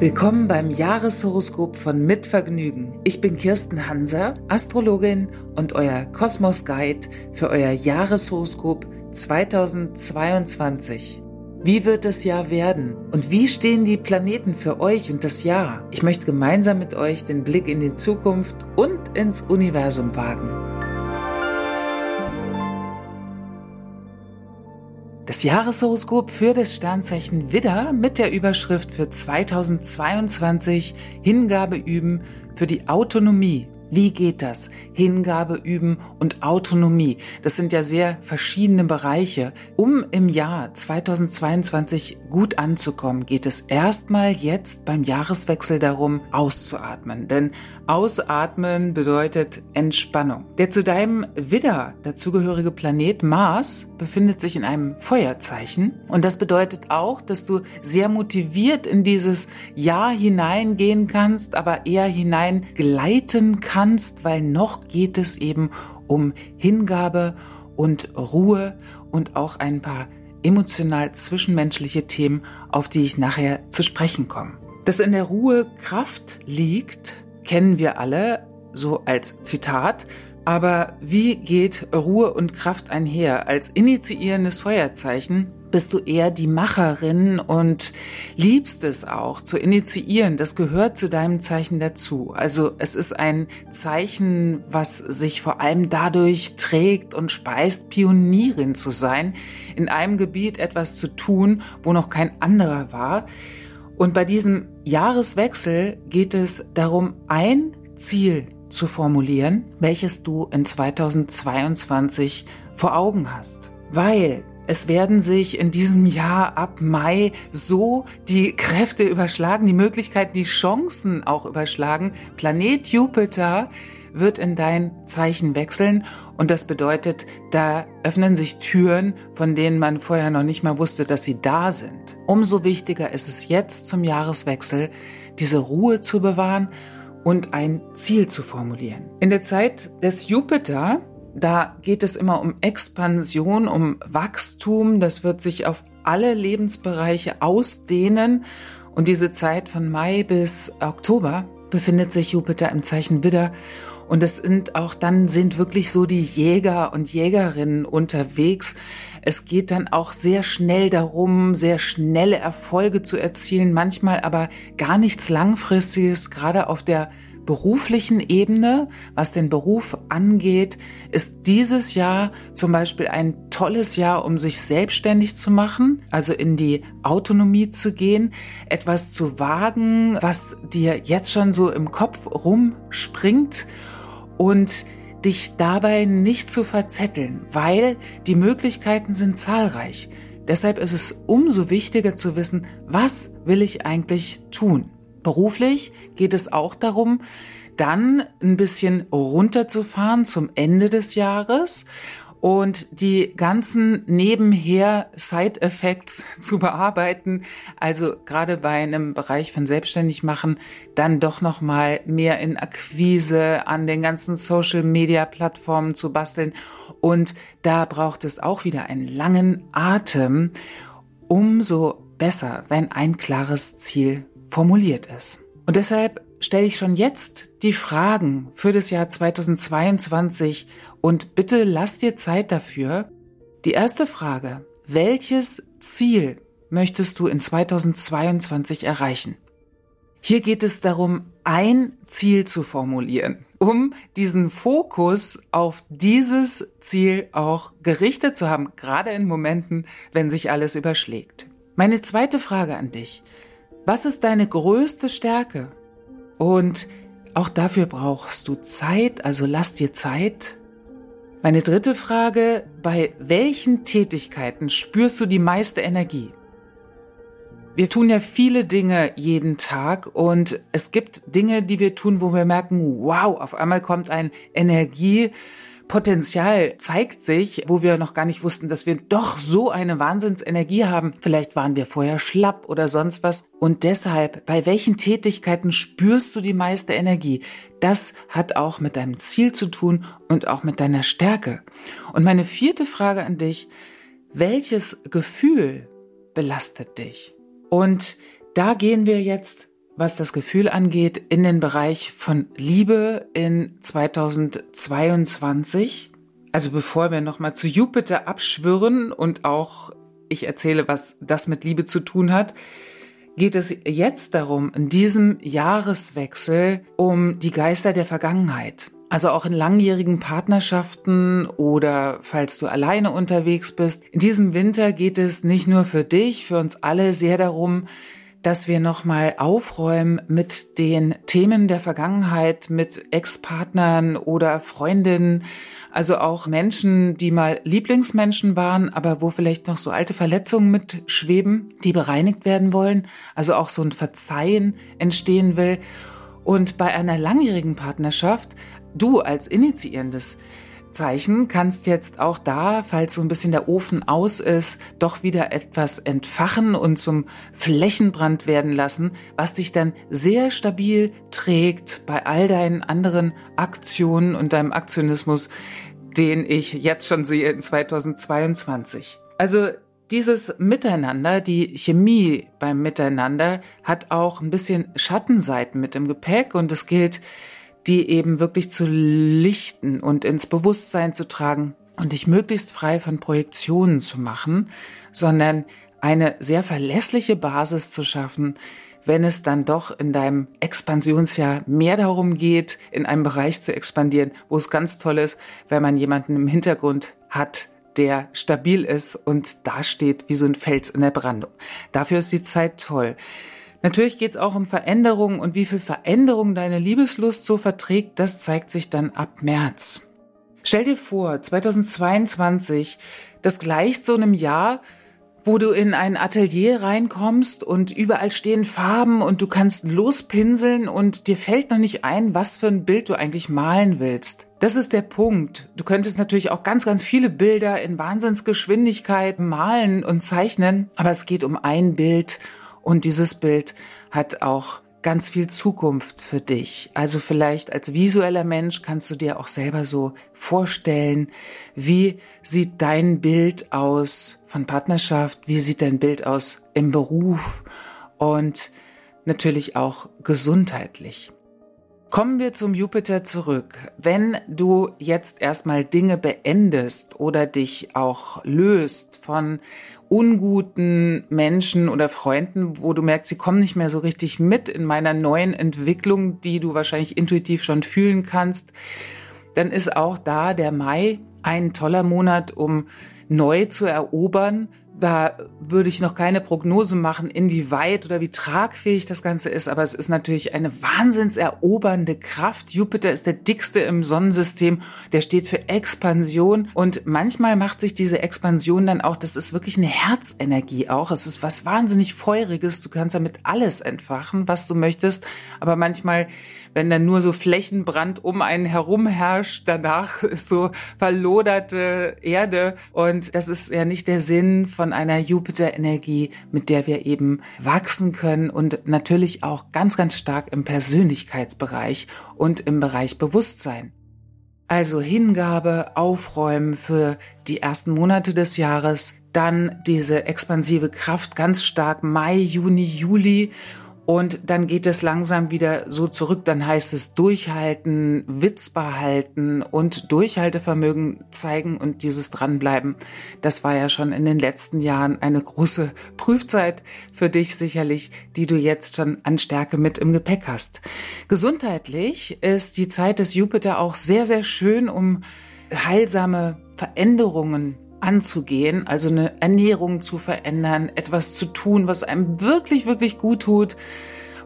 Willkommen beim Jahreshoroskop von Mitvergnügen. Ich bin Kirsten Hanser, Astrologin und euer Kosmos Guide für euer Jahreshoroskop 2022. Wie wird das Jahr werden? Und wie stehen die Planeten für euch und das Jahr? Ich möchte gemeinsam mit euch den Blick in die Zukunft und ins Universum wagen. Das Jahreshoroskop für das Sternzeichen Widder mit der Überschrift für 2022 Hingabe üben für die Autonomie wie geht das? Hingabe üben und Autonomie. Das sind ja sehr verschiedene Bereiche. Um im Jahr 2022 gut anzukommen, geht es erstmal jetzt beim Jahreswechsel darum, auszuatmen. Denn ausatmen bedeutet Entspannung. Der zu deinem Widder dazugehörige Planet Mars befindet sich in einem Feuerzeichen. Und das bedeutet auch, dass du sehr motiviert in dieses Jahr hineingehen kannst, aber eher hineingleiten kannst kannst, weil noch geht es eben um Hingabe und Ruhe und auch ein paar emotional zwischenmenschliche Themen, auf die ich nachher zu sprechen komme. Dass in der Ruhe Kraft liegt, kennen wir alle so als Zitat. Aber wie geht Ruhe und Kraft einher? Als initiierendes Feuerzeichen bist du eher die Macherin und liebst es auch zu initiieren. Das gehört zu deinem Zeichen dazu. Also es ist ein Zeichen, was sich vor allem dadurch trägt und speist, Pionierin zu sein, in einem Gebiet etwas zu tun, wo noch kein anderer war. Und bei diesem Jahreswechsel geht es darum, ein Ziel zu formulieren, welches du in 2022 vor Augen hast. Weil es werden sich in diesem Jahr ab Mai so die Kräfte überschlagen, die Möglichkeiten, die Chancen auch überschlagen. Planet Jupiter wird in dein Zeichen wechseln und das bedeutet, da öffnen sich Türen, von denen man vorher noch nicht mal wusste, dass sie da sind. Umso wichtiger ist es jetzt zum Jahreswechsel, diese Ruhe zu bewahren und ein Ziel zu formulieren. In der Zeit des Jupiter da geht es immer um Expansion, um Wachstum. Das wird sich auf alle Lebensbereiche ausdehnen. Und diese Zeit von Mai bis Oktober befindet sich Jupiter im Zeichen Widder. Und es sind auch dann sind wirklich so die Jäger und Jägerinnen unterwegs. Es geht dann auch sehr schnell darum, sehr schnelle Erfolge zu erzielen, manchmal aber gar nichts Langfristiges, gerade auf der beruflichen Ebene, was den Beruf angeht, ist dieses Jahr zum Beispiel ein tolles Jahr, um sich selbstständig zu machen, also in die Autonomie zu gehen, etwas zu wagen, was dir jetzt schon so im Kopf rumspringt. Und dich dabei nicht zu verzetteln, weil die Möglichkeiten sind zahlreich. Deshalb ist es umso wichtiger zu wissen, was will ich eigentlich tun? Beruflich geht es auch darum, dann ein bisschen runterzufahren zum Ende des Jahres und die ganzen nebenher Side-Effects zu bearbeiten. Also gerade bei einem Bereich von selbstständig machen, dann doch noch mal mehr in Akquise an den ganzen Social Media Plattformen zu basteln und da braucht es auch wieder einen langen Atem. Umso besser, wenn ein klares Ziel formuliert ist. Und deshalb stelle ich schon jetzt die Fragen für das Jahr 2022 und bitte lass dir Zeit dafür. Die erste Frage, welches Ziel möchtest du in 2022 erreichen? Hier geht es darum, ein Ziel zu formulieren, um diesen Fokus auf dieses Ziel auch gerichtet zu haben, gerade in Momenten, wenn sich alles überschlägt. Meine zweite Frage an dich. Was ist deine größte Stärke? Und auch dafür brauchst du Zeit, also lass dir Zeit. Meine dritte Frage, bei welchen Tätigkeiten spürst du die meiste Energie? Wir tun ja viele Dinge jeden Tag und es gibt Dinge, die wir tun, wo wir merken, wow, auf einmal kommt ein Energie, Potenzial zeigt sich, wo wir noch gar nicht wussten, dass wir doch so eine Wahnsinnsenergie haben. Vielleicht waren wir vorher schlapp oder sonst was. Und deshalb, bei welchen Tätigkeiten spürst du die meiste Energie? Das hat auch mit deinem Ziel zu tun und auch mit deiner Stärke. Und meine vierte Frage an dich, welches Gefühl belastet dich? Und da gehen wir jetzt was das Gefühl angeht, in den Bereich von Liebe in 2022. Also bevor wir nochmal zu Jupiter abschwirren und auch ich erzähle, was das mit Liebe zu tun hat, geht es jetzt darum, in diesem Jahreswechsel um die Geister der Vergangenheit. Also auch in langjährigen Partnerschaften oder falls du alleine unterwegs bist. In diesem Winter geht es nicht nur für dich, für uns alle sehr darum, dass wir nochmal aufräumen mit den Themen der Vergangenheit, mit Ex-Partnern oder Freundinnen, also auch Menschen, die mal Lieblingsmenschen waren, aber wo vielleicht noch so alte Verletzungen mitschweben, die bereinigt werden wollen, also auch so ein Verzeihen entstehen will. Und bei einer langjährigen Partnerschaft, du als initiierendes Zeichen kannst jetzt auch da, falls so ein bisschen der Ofen aus ist, doch wieder etwas entfachen und zum Flächenbrand werden lassen, was dich dann sehr stabil trägt bei all deinen anderen Aktionen und deinem Aktionismus, den ich jetzt schon sehe in 2022. Also dieses Miteinander, die Chemie beim Miteinander hat auch ein bisschen Schattenseiten mit im Gepäck und es gilt, die eben wirklich zu lichten und ins Bewusstsein zu tragen und dich möglichst frei von Projektionen zu machen, sondern eine sehr verlässliche Basis zu schaffen, wenn es dann doch in deinem Expansionsjahr mehr darum geht, in einem Bereich zu expandieren, wo es ganz toll ist, wenn man jemanden im Hintergrund hat, der stabil ist und dasteht wie so ein Fels in der Brandung. Dafür ist die Zeit toll. Natürlich geht es auch um Veränderungen und wie viel Veränderung deine Liebeslust so verträgt, das zeigt sich dann ab März. Stell dir vor, 2022, das gleicht so einem Jahr, wo du in ein Atelier reinkommst und überall stehen Farben und du kannst lospinseln und dir fällt noch nicht ein, was für ein Bild du eigentlich malen willst. Das ist der Punkt. Du könntest natürlich auch ganz, ganz viele Bilder in Wahnsinnsgeschwindigkeit malen und zeichnen, aber es geht um ein Bild und dieses Bild hat auch ganz viel Zukunft für dich. Also vielleicht als visueller Mensch kannst du dir auch selber so vorstellen, wie sieht dein Bild aus von Partnerschaft, wie sieht dein Bild aus im Beruf und natürlich auch gesundheitlich. Kommen wir zum Jupiter zurück. Wenn du jetzt erstmal Dinge beendest oder dich auch löst von unguten Menschen oder Freunden, wo du merkst, sie kommen nicht mehr so richtig mit in meiner neuen Entwicklung, die du wahrscheinlich intuitiv schon fühlen kannst, dann ist auch da der Mai ein toller Monat, um neu zu erobern, da würde ich noch keine Prognose machen, inwieweit oder wie tragfähig das Ganze ist, aber es ist natürlich eine wahnsinnserobernde Kraft. Jupiter ist der dickste im Sonnensystem, der steht für Expansion und manchmal macht sich diese Expansion dann auch, das ist wirklich eine Herzenergie auch, es ist was wahnsinnig feuriges, du kannst damit alles entfachen, was du möchtest, aber manchmal wenn dann nur so Flächenbrand um einen herum herrscht, danach ist so verloderte Erde und das ist ja nicht der Sinn von einer Jupiter-Energie, mit der wir eben wachsen können und natürlich auch ganz, ganz stark im Persönlichkeitsbereich und im Bereich Bewusstsein. Also Hingabe, Aufräumen für die ersten Monate des Jahres, dann diese expansive Kraft ganz stark Mai, Juni, Juli und dann geht es langsam wieder so zurück. Dann heißt es durchhalten, Witz behalten und Durchhaltevermögen zeigen und dieses dranbleiben. Das war ja schon in den letzten Jahren eine große Prüfzeit für dich sicherlich, die du jetzt schon an Stärke mit im Gepäck hast. Gesundheitlich ist die Zeit des Jupiter auch sehr, sehr schön, um heilsame Veränderungen anzugehen, also eine Ernährung zu verändern, etwas zu tun, was einem wirklich, wirklich gut tut,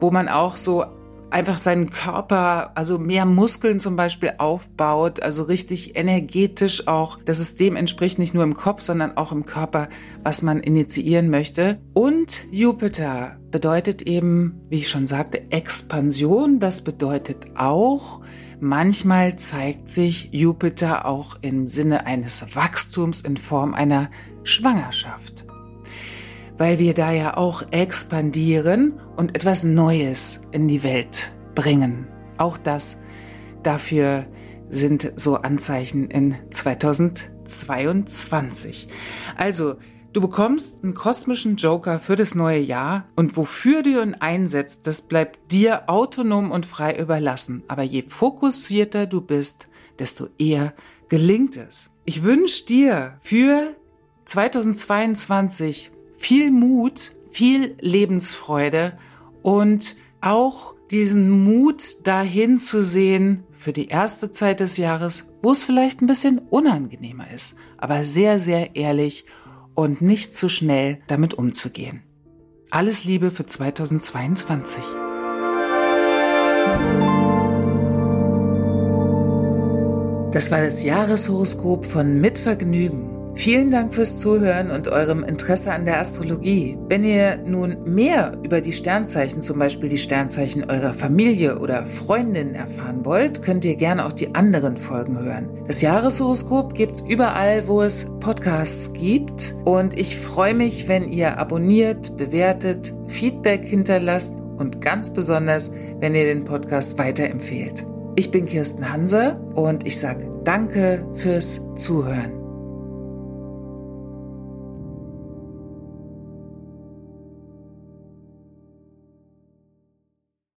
wo man auch so einfach seinen Körper, also mehr Muskeln zum Beispiel aufbaut, also richtig energetisch auch, dass es dem entspricht, nicht nur im Kopf, sondern auch im Körper, was man initiieren möchte. Und Jupiter bedeutet eben, wie ich schon sagte, Expansion. Das bedeutet auch, manchmal zeigt sich Jupiter auch im Sinne eines Wachstums in Form einer Schwangerschaft. Weil wir da ja auch expandieren und etwas Neues in die Welt bringen. Auch das dafür sind so Anzeichen in 2022. Also, du bekommst einen kosmischen Joker für das neue Jahr und wofür du ihn einsetzt, das bleibt dir autonom und frei überlassen. Aber je fokussierter du bist, desto eher gelingt es. Ich wünsche dir für 2022 viel Mut, viel Lebensfreude und auch diesen Mut dahin zu sehen für die erste Zeit des Jahres, wo es vielleicht ein bisschen unangenehmer ist, aber sehr, sehr ehrlich und nicht zu schnell damit umzugehen. Alles Liebe für 2022. Das war das Jahreshoroskop von Mitvergnügen. Vielen Dank fürs Zuhören und eurem Interesse an der Astrologie. Wenn ihr nun mehr über die Sternzeichen, zum Beispiel die Sternzeichen eurer Familie oder Freundin erfahren wollt, könnt ihr gerne auch die anderen Folgen hören. Das Jahreshoroskop gibt's überall, wo es Podcasts gibt. Und ich freue mich, wenn ihr abonniert, bewertet, Feedback hinterlasst und ganz besonders, wenn ihr den Podcast weiterempfehlt. Ich bin Kirsten Hanse und ich sage Danke fürs Zuhören.